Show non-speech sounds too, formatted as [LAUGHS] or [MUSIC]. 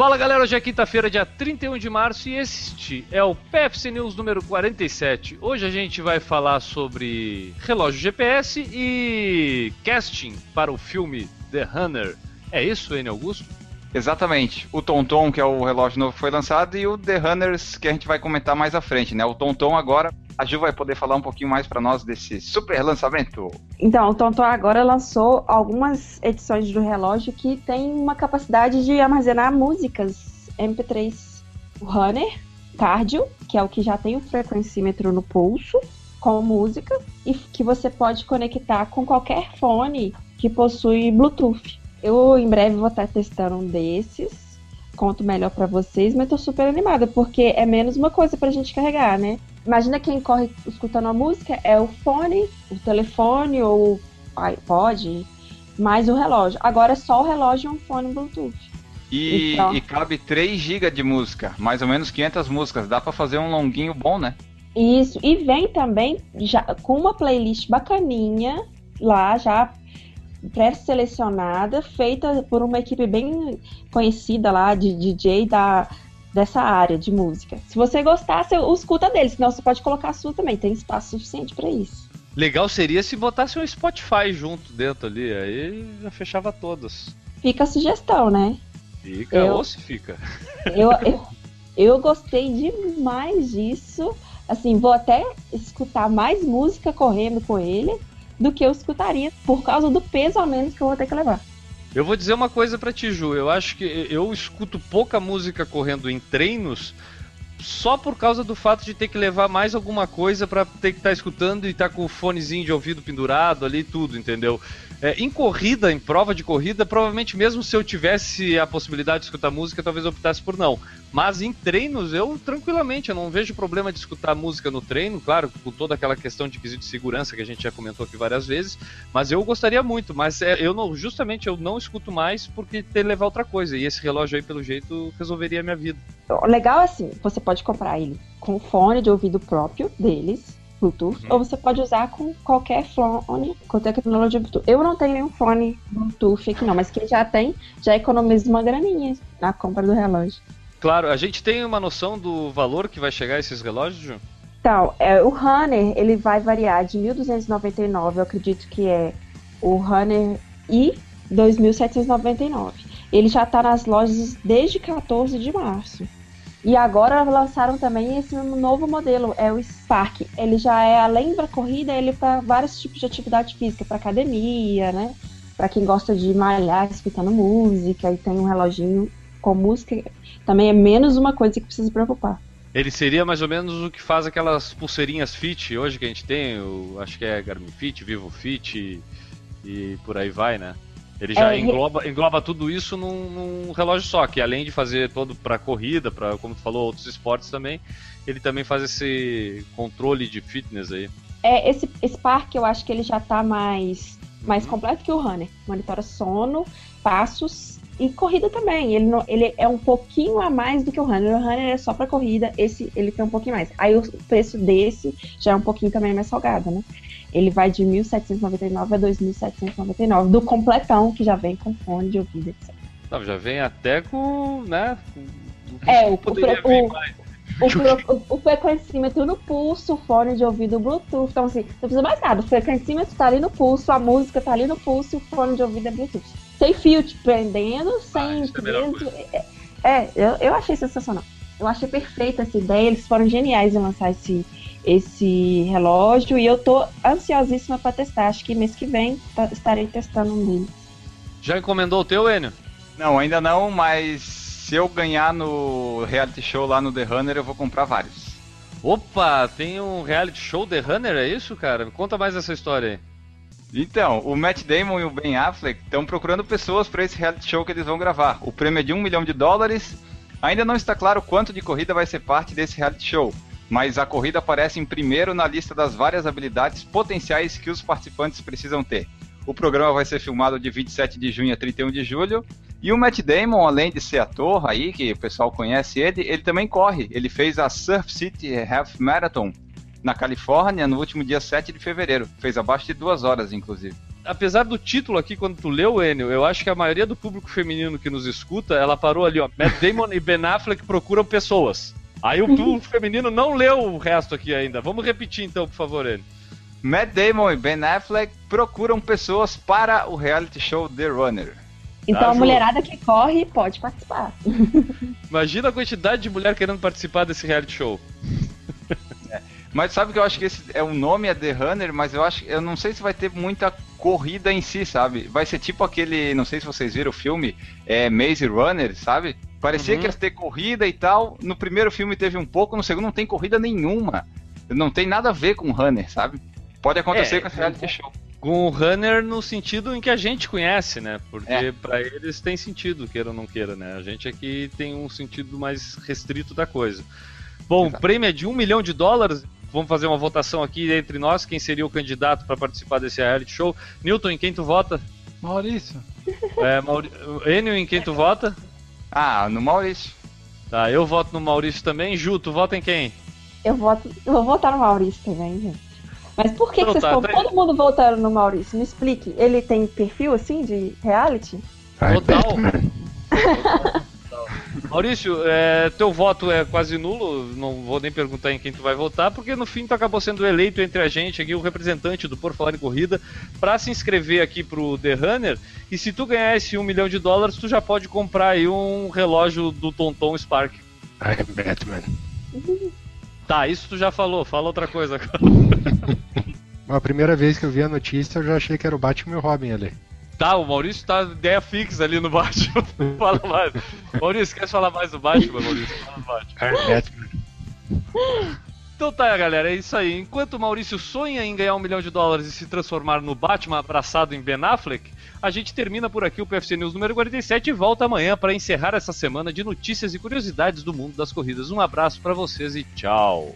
Fala galera, hoje é quinta-feira, dia 31 de março e este é o PFC News número 47. Hoje a gente vai falar sobre relógio GPS e casting para o filme The Runner. É isso, Enio Augusto? Exatamente. O Tonton, que é o relógio novo, foi lançado, e o The Runners, que a gente vai comentar mais à frente, né? O Tonton agora, a Ju vai poder falar um pouquinho mais para nós desse super lançamento. Então, o Tonton agora lançou algumas edições do relógio que tem uma capacidade de armazenar músicas MP3. O Runner, Cardio, que é o que já tem o frequencímetro no pulso, com música, e que você pode conectar com qualquer fone que possui Bluetooth. Eu em breve vou estar testando um desses. Conto melhor para vocês, mas tô super animada, porque é menos uma coisa pra gente carregar, né? Imagina quem corre escutando a música, é o fone, o telefone ou iPod, mais o relógio. Agora é só o relógio e um fone Bluetooth. E, então, e cabe 3 GB de música, mais ou menos 500 músicas. Dá para fazer um longuinho bom, né? Isso, e vem também já com uma playlist bacaninha lá, já pré-selecionada, feita por uma equipe bem conhecida lá de DJ da, dessa área de música. Se você gostar, você escuta deles, senão você pode colocar a sua também, tem espaço suficiente para isso. Legal seria se botasse um Spotify junto dentro ali, aí já fechava todas. Fica a sugestão, né? Fica, eu, ou se fica. Eu, [LAUGHS] eu, eu gostei demais disso. Assim, vou até escutar mais música correndo com ele do que eu escutaria por causa do peso a menos que eu vou ter que levar. Eu vou dizer uma coisa para ti, Ju. Eu acho que eu escuto pouca música correndo em treinos só por causa do fato de ter que levar mais alguma coisa para ter que estar tá escutando e estar tá com o fonezinho de ouvido pendurado ali tudo, entendeu? É, em corrida, em prova de corrida, provavelmente mesmo se eu tivesse a possibilidade de escutar música, talvez eu optasse por não. Mas em treinos, eu tranquilamente, eu não vejo problema de escutar música no treino, claro, com toda aquela questão de quesito de segurança que a gente já comentou aqui várias vezes, mas eu gostaria muito, mas é, eu não, justamente eu não escuto mais porque ter levar outra coisa, e esse relógio aí, pelo jeito, resolveria a minha vida. Legal assim, você pode comprar ele com fone de ouvido próprio deles, Bluetooth, uhum. ou você pode usar com qualquer fone com tecnologia Bluetooth. Eu não tenho nenhum fone Bluetooth aqui não, mas quem já tem, já economiza uma graninha na compra do relógio. Claro, a gente tem uma noção do valor que vai chegar esses relógios, Ju? Então, é, o Runner, ele vai variar de 1.299, eu acredito que é o Runner e 2.799. Ele já está nas lojas desde 14 de março. E agora lançaram também esse novo modelo, é o Spark. Ele já é além da corrida, ele é para vários tipos de atividade física, para academia, né? Para quem gosta de malhar escutando música e tem um reloginho com música, também é menos uma coisa que precisa se preocupar. Ele seria mais ou menos o que faz aquelas pulseirinhas Fit hoje que a gente tem, o, acho que é Garmin Fit, Vivo Fit e, e por aí vai, né? Ele já é, engloba, engloba tudo isso num, num, relógio só, que além de fazer todo para corrida, para como tu falou, outros esportes também, ele também faz esse controle de fitness aí. É, esse Spark eu acho que ele já está mais, mais uhum. completo que o Runner. Monitora sono, passos e corrida também. Ele, não, ele é um pouquinho a mais do que o Runner. O Runner é só para corrida, esse ele tem um pouquinho mais. Aí o preço desse já é um pouquinho também mais salgado, né? Ele vai de 1.799 a 2.799, do completão, que já vem com fone de ouvido, etc. Não, já vem até com, né? É, o, o, o, o, frequencímetro no pulso, fone de ouvido Bluetooth. Então, assim, não precisa mais nada. O frequencímetro tá ali no pulso, a música tá ali no pulso, o fone de ouvido é Bluetooth. Sem fio te prendendo, sem ah, é, é, eu, eu achei sensacional. Eu achei perfeita essa ideia. Eles foram geniais em lançar esse, esse relógio e eu tô ansiosíssima para testar. Acho que mês que vem tá, estarei testando um deles. Já encomendou o teu, Enio? Não, ainda não, mas se eu ganhar no reality show lá no The Runner, eu vou comprar vários. Opa, tem um reality show The Runner, é isso, cara? Conta mais essa história aí. Então, o Matt Damon e o Ben Affleck estão procurando pessoas para esse reality show que eles vão gravar. O prêmio é de um milhão de dólares. Ainda não está claro quanto de corrida vai ser parte desse reality show mas a corrida aparece em primeiro na lista das várias habilidades potenciais que os participantes precisam ter. O programa vai ser filmado de 27 de junho a 31 de julho. E o Matt Damon, além de ser ator aí, que o pessoal conhece ele, ele também corre. Ele fez a Surf City Half Marathon na Califórnia no último dia 7 de fevereiro. Fez abaixo de duas horas, inclusive. apesar do título aqui, quando tu leu, Enio, eu acho que a maioria do público feminino que nos escuta, ela parou ali, ó. Matt Damon e Ben Affleck procuram pessoas. Aí o público feminino não leu o resto aqui ainda. Vamos repetir então, por favor, Enio. Matt Damon e Ben Affleck procuram pessoas para o reality show The Runner. Então Tá, a mulherada que corre pode participar. [LAUGHS] Imagina a quantidade de mulher querendo participar desse reality show. Mas sabe que eu acho que esse é o nome é The Runner, mas eu acho eu não sei se vai ter muita corrida em si, sabe? Vai ser tipo aquele, não sei se vocês viram o filme, é Maze Runner, sabe? Parecia Uhum. que ia ter corrida e tal. No primeiro filme teve um pouco, no segundo não tem corrida nenhuma. Não tem nada a ver com Runner, sabe? Pode acontecer É, com esse reality show. Com o runner no sentido em que a gente conhece, né? Porque É. pra eles tem sentido, queira ou não queira, né? A gente aqui tem um sentido mais restrito da coisa. Bom, o Exato. prêmio é de um milhão de dólares. Vamos fazer uma votação aqui entre nós, quem seria o candidato para participar desse reality show. Newton, em quem tu vota? Maurício. É, Mauri... Enio, em quem tu vota? Ah, no Maurício. Tá, eu voto no Maurício também. Ju, tu vota em quem? Eu voto, eu vou votar no Maurício também, gente. Mas por que, que Então vocês tá, estão tá todo mundo votando no Maurício? Me explique. Ele tem perfil assim de reality? Ai, Total. [LAUGHS] Maurício, é, teu voto é quase nulo, não vou nem perguntar em quem tu vai votar, porque no fim tu acabou sendo eleito entre a gente aqui, o representante do Por Falar em Corrida, para se inscrever aqui pro The Runner, e se tu ganhar esse um milhão de dólares, tu já pode comprar aí um relógio do Tonton Spark. Ai, Batman. Tá, isso tu já falou, fala outra coisa agora. [LAUGHS] A primeira vez que eu vi a notícia, eu já achei que era o Batman e o Robin ali. Tá, o Maurício tá ideia fixa ali no Batman, [LAUGHS] fala mais. Maurício, quer falar mais do Batman, Maurício? Fala do Batman. Então tá, galera, é isso aí. Enquanto o Maurício sonha em ganhar um milhão de dólares e se transformar no Batman abraçado em Ben Affleck, a gente termina por aqui o PFC News número 47 e volta amanhã para encerrar essa semana de notícias e curiosidades do mundo das corridas. Um abraço pra vocês e tchau.